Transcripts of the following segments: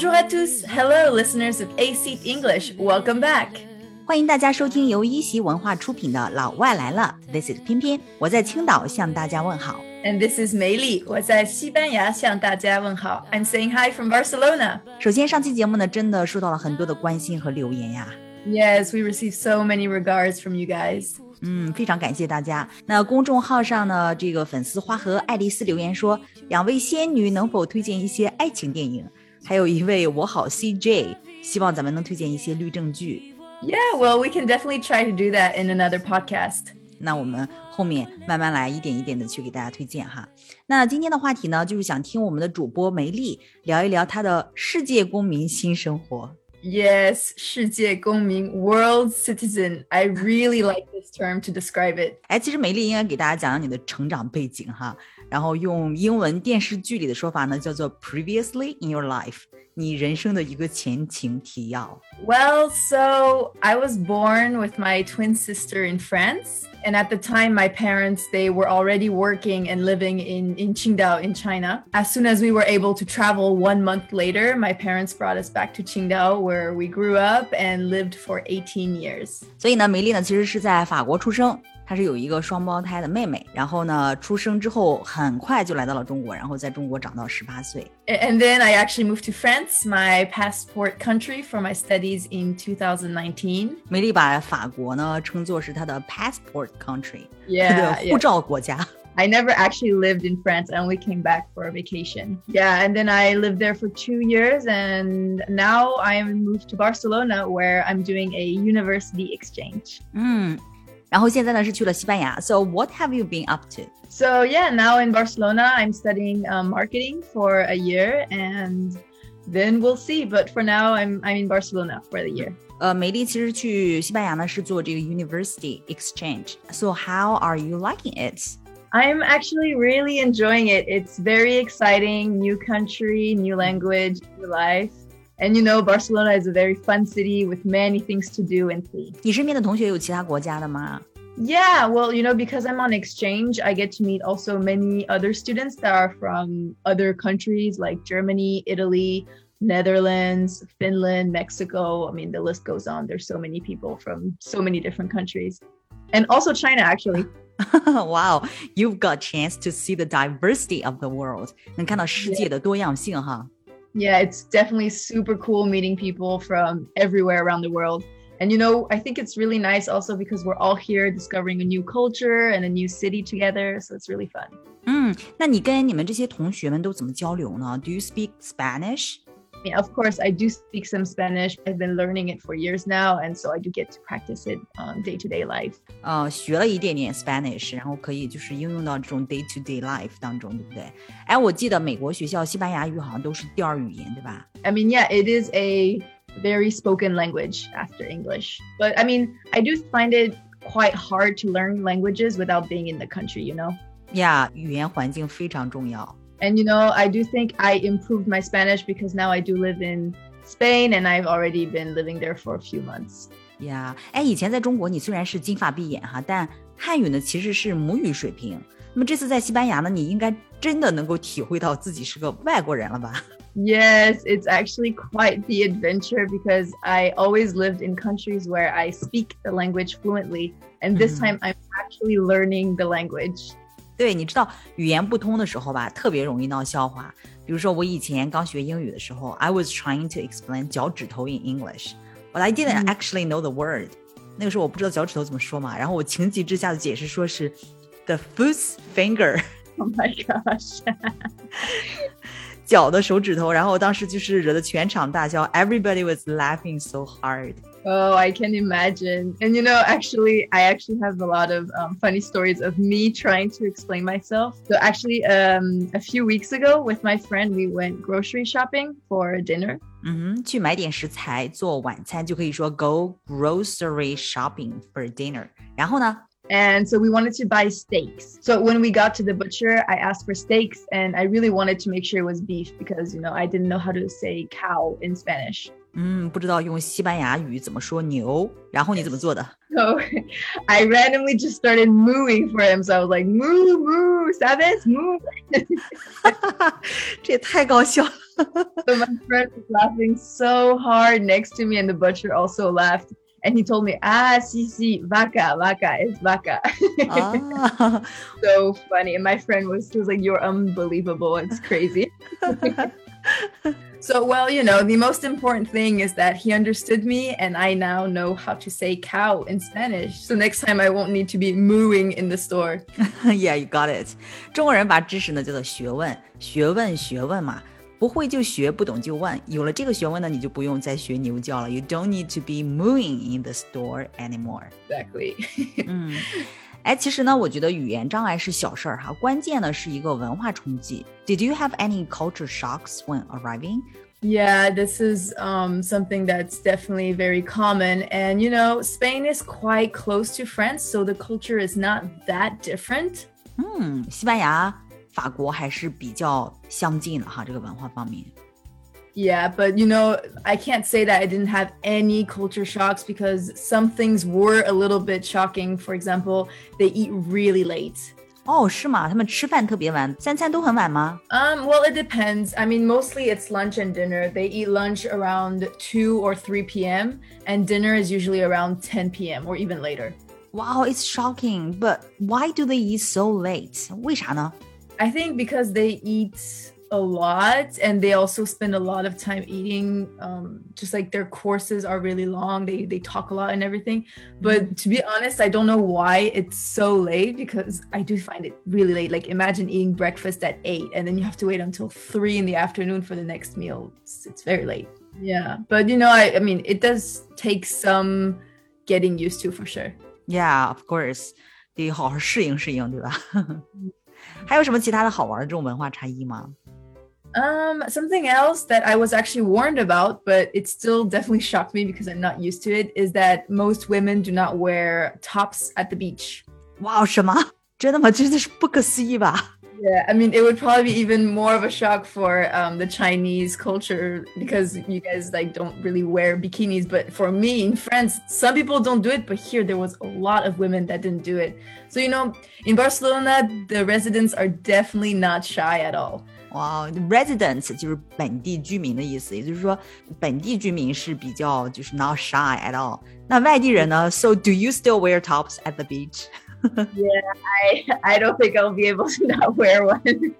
Bonjour à tous, hello listeners of AC English, welcome back. 欢迎大家收听由一席文化出品的《老外来了》，This is 翩翩，我在青岛向大家问好。And this is 梅莉，我在西班牙向大家问好。I'm saying hi from Barcelona。首先，上期节目呢，真的收到了很多的关心和留言呀。Yes, we received so many regards from you guys. 嗯，非常感谢大家。那公众号上呢，这个粉丝花和爱丽丝留言说，两位仙女能否推荐一些爱情电影？还有一位我好 CJ，希望咱们能推荐一些律政剧。Yeah, well, we can definitely try to do that in another podcast. 那我们后面慢慢来，一点一点的去给大家推荐哈。那今天的话题呢，就是想听我们的主播梅莉聊一聊她的世界公民新生活。Yes, 世界公民 （World Citizen）。I really like this term to describe it. 哎，其实梅莉应该给大家讲讲你的成长背景哈。然后用英文电视剧里的说法呢，叫做 Previously in Your Life，你人生的一个前情提要。Well, so I was born with my twin sister in France, and at the time, my parents they were already working and living in in Qingdao in China. As soon as we were able to travel, one month later, my parents brought us back to Qingdao, where we grew up and lived for 18 years. 所以呢，梅莉呢其实是在法国出生。她是有一个双胞胎的妹妹，然后呢，出生之后很快就来到了中国，然后在中国长到十八岁。And then I actually moved to France, my passport country for my studies in 2019. 梅莉把法国呢称作是她的 passport country，她的护照国家。I never actually lived in France. I only came back for a vacation. Yeah, and then I lived there for two years, and now I am moved to Barcelona, where I'm doing a university exchange. 然后现在呢是去了西班牙。So what have you been up to? So yeah, now in Barcelona, I'm studying um, marketing for a year, and then we'll see. But for now, I'm I'm in Barcelona for the year. 呃，梅莉其实去西班牙呢是做这个 university exchange. So how are you liking it? I'm actually really enjoying it. It's very exciting, new country, new language, new life. And you know, Barcelona is a very fun city with many things to do and see. 你身边的同学有其他国家的吗？ Yeah, well, you know, because I'm on exchange, I get to meet also many other students that are from other countries like Germany, Italy, Netherlands, Finland, Mexico. I mean, the list goes on. There's so many people from so many different countries. And also China, actually. wow, you've got chance to see the diversity of the world，能看到世界的多样性哈。 Yeah, it's definitely super cool meeting people from everywhere around the world. And you know, I think it's really nice also because we're all here discovering a new culture and a new city together. So it's really fun. 嗯，那你跟你们这些同学们都怎么交流呢？Do you speak Spanish？ I mean, of course, I do speak some Spanish. I've been learning it for years now. And so I do get to practice it on day to day life. 呃，学了一点点 Spanish，然后可以就是应用到这种 day to day life 当中，对不对？哎，我记得美国学校西班牙语好像都是第二语言，对吧？ I mean, yeah, it is a very spoken language after English. But I mean, I do find it quite hard to learn languages without being in the country, you know? 呀、语言环境非常重要。 And you know, I do think I improved my Spanish because now I do live in Spain and I've already been living there for a few months. 呀，哎，以前在中国你虽然是金发碧眼哈，但汉语呢其实是母语水平。那么这次在西班牙呢，你应该真的能够体会到自己是个外国人了吧？ Yes, it's actually quite the adventure because I always lived in countries where I speak the language fluently. And this Mhm. time I'm actually learning the language. 对，你知道语言不通的时候吧，特别容易闹笑话。比如说我以前刚学英语的时候，I was trying to explain 脚趾头 in English, but I didn't 嗯 actually know the word。那个时候我不知道脚趾头怎么说嘛，然后我情急之下的解释说是 the foot's finger。Oh my gosh. 脚的手指头，然后我当时就是惹得全场大笑，everybody was laughing so hard。Oh, I can imagine. And you know, actually, I actually have a lot of um, funny stories of me trying to explain myself. So, actually, um, a few weeks ago with my friend, we went grocery shopping for dinner. 嗯哼，去买点食材做晚餐就可以说 go grocery shopping for dinner。然后呢？ And so we wanted to buy steaks. So when we got to the butcher, I asked for steaks and I really wanted to make sure it was beef because, you know, I didn't know how to say cow in Spanish. 嗯，不知道用西班牙语怎么说牛，然后你怎么做的？ So I randomly just started mooing for him. So I was like, moo, moo, sabes, moo. 这也太搞笑了。 So my friend was laughing so hard next to me, and the butcher also laughed. And he told me, ah, sí, sí, vaca, vaca, es vaca. 啊， so funny. And my friend was, he was like, you're unbelievable. It's crazy. so, well, you know, the most important thing is that he understood me and I now know how to say cow in Spanish. So next time I won't need to be mooing in the store. Yeah, you got it。中国人把知识呢叫做学问，学问学问嘛， 不会就学，不懂就问。有了这个学问呢，你就不用再学牛叫了。You don't need to be mooing in the store anymore。 Exactly. 嗯，哎，其实呢，我觉得语言障碍是小事儿哈，关键呢是一个文化冲击。Did you have any culture shocks when arriving? Yeah, this is um, something that's definitely very common. And, you know, Spain is quite close to France, so the culture is not that different. 嗯，西班牙、 法国还是比较相近的哈，这个文化方面。 Yeah, but, you know, I can't say that I didn't have any culture shocks because some things were a little bit shocking. For example, they eat really late. 哦，是吗？他们吃饭特别晚，三餐都很晚吗？ Um, well, it depends. I mean, mostly it's lunch and dinner. They eat lunch around 2 or 3 p.m., and dinner is usually around 10 p.m. or even later. Wow, it's shocking. But why do they eat so late? 为啥呢？ I think because they eat a lot and they also spend a lot of time eating. Um, just like their courses are really long, they they talk a lot and everything. But to be honest, I don't know why it's so late because I do find it really late. Like imagine eating breakfast at eight and then you have to wait until three in the afternoon for the next meal. It's, it's very late. Yeah, but you know, I I mean, it does take some getting used to for sure. Yeah, of course，得好好适应适应，对吧？ 还有什么其他的好玩的这种文化差异吗？ Um, something else that I was actually warned about, but it still definitely shocked me because I'm not used to it, is that most women do not wear tops at the beach. 哇，什么？真的吗？真的是不可思议吧？ Yeah, I mean, it would probably be even more of a shock for um, the Chinese culture because you guys like don't really wear bikinis. But for me in France, some people don't do it, but here there was a lot of women that didn't do it. So you know, in Barcelona, the residents are definitely not shy at all. 哇，residents 就是本地居民的意思，也就是说本地居民是比较就是 not shy at all。那外地人呢？So do you still wear tops at the beach？ I I don't think I'll be able to not wear one.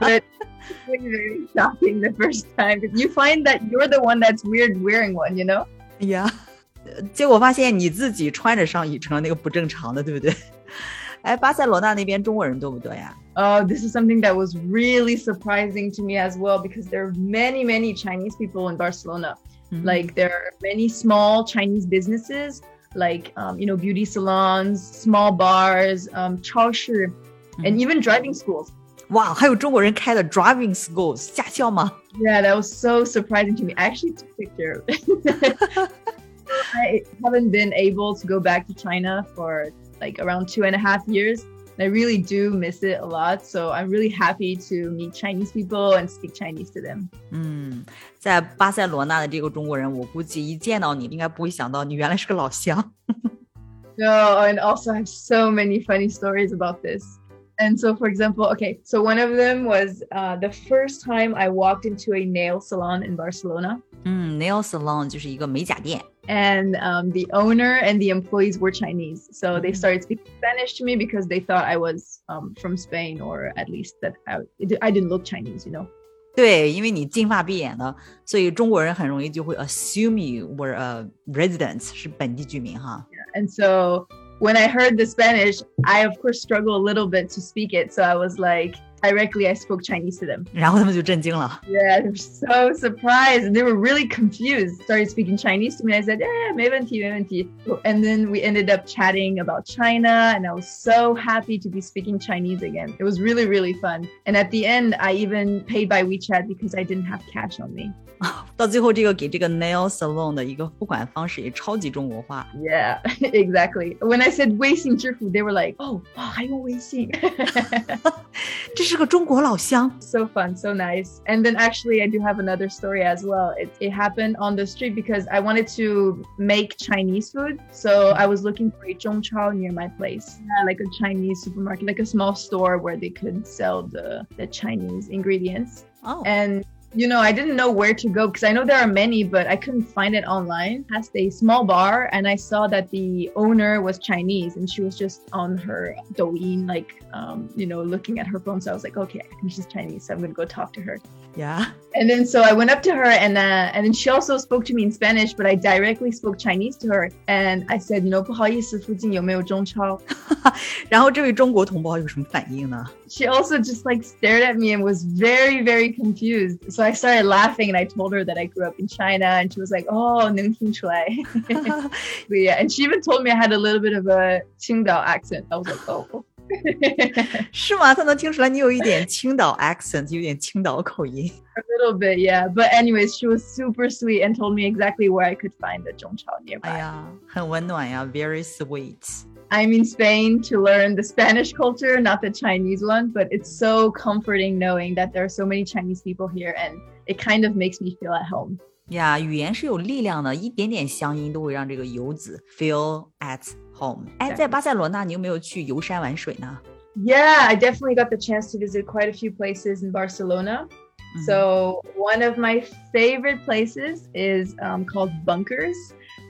but it's really very shocking the first time because you find that you're the one that's weird wearing one, you know? 呀，结果发现你自己穿着上也成了那个不正常的，对不对？哎，巴塞罗那那边中国人多不多呀？ Oh, this is something that was really surprising to me as well because there are many, many Chinese people in Barcelona. Like there are many small Chinese businesses, like um, you know, beauty salons, small bars, um, 超市, and even driving schools. 哇，还有中国人开的 driving schools 驾校吗？ Yeah, that was so surprising to me. I actually took a picture. I haven't been able to go back to China for like around two and a half years. I really do miss it a lot. So I'm really happy to meet Chinese people and speak Chinese to them. 嗯，在巴塞罗那的这个中国人，我估计一见到你，应该不会想到你原来是个老乡。 No, and also I have so many funny stories about this. And so, for example, okay, so one of them was uh, the first time I walked into a nail salon in Barcelona. 嗯，nail salon 就是一个美甲店。 and um, the owner and the employees were Chinese. So they started speaking Spanish to me because they thought I was um, from Spain, or at least that I, I didn't look Chinese, you know. 对，因为你金发碧眼的，所以中国人很容易就会 assume you were a resident，是本地居民哈。 And so when I heard the Spanish, I of course struggle a little bit to speak it. So I was like, directly I spoke Chinese to them. 然后他们就震惊了。 Yeah, they were so surprised and they were really confused. Started speaking Chinese to me. I said, "Yeah, 没问题,没问题." And then we ended up chatting about China, and I was so happy to be speaking Chinese again. It was really, really fun. And at the end, I even paid by WeChat because I didn't have cash on me. Of 到最后这个给这个 nail salon 的一个付款方式也超级中国化。Yeah, exactly. When I said 微信支付, they were like, "Oh, 还用微信?" 这是个中国老乡。So fun, so nice. And then actually, I do have another story as well. It, it happened on the street because I wanted to make Chinese food. So I was looking for a zhongchao near my place, yeah, like a Chinese supermarket, like a small store where they could sell the, the Chinese ingredients. Oh. And you know, I didn't know where to go because I know there are many, but I couldn't find it online. Past a small bar, and I saw that the owner was Chinese, and she was just on her Douyin, like, um, you know, looking at her phone. So I was like, okay, she's Chinese, so I'm gonna go talk to her. Yeah. And then so I went up to her, and uh, and then she also spoke to me in Spanish, but I directly spoke Chinese to her, and I said, you know, 不好意思，附近有没有中超？然后这位中国同胞有什么反应呢 ？she also just like stared at me and was very, very confused. So I started laughing and I told her that I grew up in China and she was like, oh, 能听出来. yeah, and she even told me I had a little bit of a Qingdao accent. I was like, oh. 是吗？他能听出来你有一点青岛 accent，有点青岛口音。A little bit, yeah. But anyways, she was super sweet and told me exactly where I could find the zhongchao nearby. 哎呀，很温暖呀，very sweet。 I'm in Spain to learn the Spanish culture, not the Chinese one, but it's so comforting knowing that there are so many Chinese people here and it kind of makes me feel at home. 呀，语言是有力量的，一点点乡音都会让这个游子 feel at home。哎，在巴塞罗那，你有没有去游山玩水呢？Yeah, I definitely got the chance to visit quite a few places in Barcelona. Mm-hmm. So one of my favorite places is um, called Bunkers.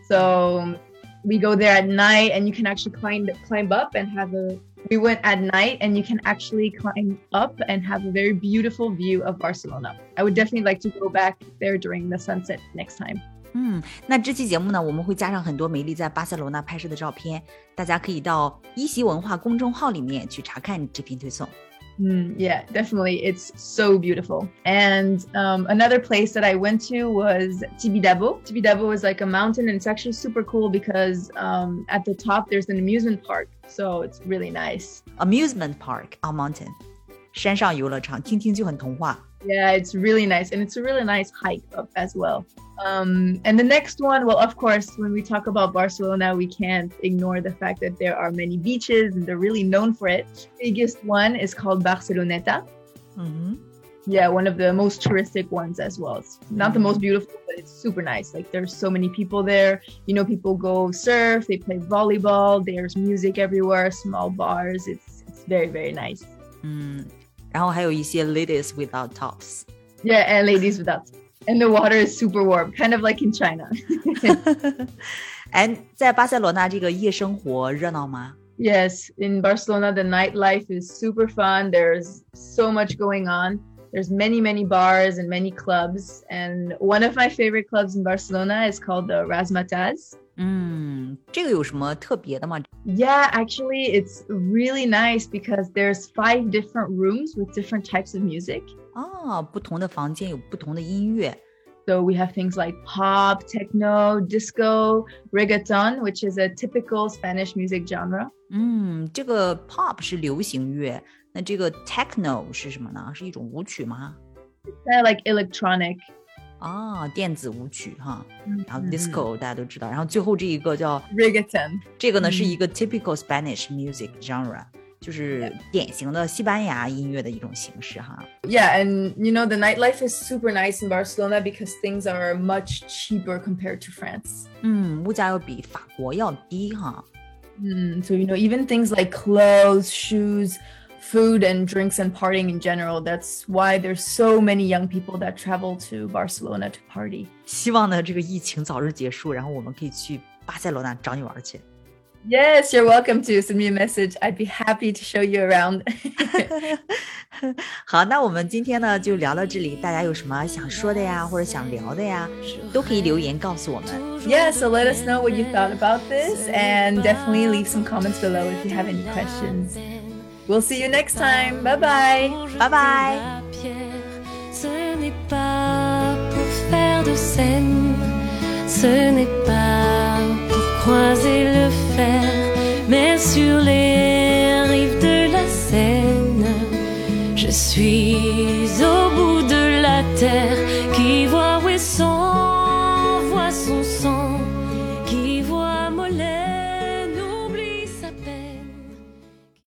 So we go there at night and you can actually climb climb up and have a we went at night and you can actually climb up and have a very beautiful view of Barcelona. I would definitely like to go back there during the sunset next time. 嗯，那这期节目呢，我们会加上很多梅莉在巴塞罗那拍摄的照片，大家可以到一席文化公众号里面去查看这篇推送。Mm, yeah, definitely. It's so beautiful. And um, another place that I went to was Tibidabo. Tibidabo is like a mountain, and it's actually super cool because um, at the top there's an amusement park. So it's really nice. Amusement park on mountain. 山上游乐场，听听就很童话。yeah, it's really nice. And it's a really nice hike up as well. Um, and the next one, well, of course, when we talk about Barcelona, we can't ignore the fact that there are many beaches and they're really known for it. biggest one is called Barceloneta. Mm-hmm. Yeah, one of the most touristic ones as well. It's not the most beautiful, but it's super nice. Like there's so many people there. You know, people go surf, they play volleyball. There's music everywhere, small bars. It's it's very very nice. Mm. 然后还有一些 ladies without tops. Yeah, and ladies without. And the water is super warm, kind of like in China. 哎，在巴塞罗那这个夜生活热闹吗？Yes, in Barcelona, the nightlife is super fun. There's so much going on. there's many many bars and many clubs and one of my favorite clubs in barcelona is called the Razzmatazz mm, yeah actually it's really nice because there's five different rooms with different types of music. Ah, so we have things like pop, techno, disco, reggaeton, which is a typical Spanish music genre. Mm, 嗯，这个 pop 那这个 techno 是什么呢？是一种舞曲吗？It's kind of like electronic. 啊，电子舞曲哈，然后 disco 大家都知道，然后最后这一个叫 reggaeton，这个呢是一个 typical Spanish music genre，就是典型的西班牙音乐的一种形式哈。Yeah, and you know the nightlife is super nice in Barcelona because things are much cheaper compared to France. 嗯，物价要比法国要低哈。嗯，so you know even things like clothes, shoes food and drinks and partying in general. That's why there's so many young people that travel to Barcelona to party. 希望呢，这个疫情早日结束，然后我们可以去巴塞罗那找你玩去。Yes, you're welcome to send me a message. I'd be happy to show you around. 好，那我们今天呢就聊到这里。大家有什么想说的呀，或者想聊的呀，都可以留言告诉我们。Yeah, so let us know what you thought about this, and definitely leave some comments below if you have any questions. We'll see you next time. Bye bye. Bye bye. Ce n'est pas pour faire de scène, ce n'est pas pour croiser le fer, mais sur les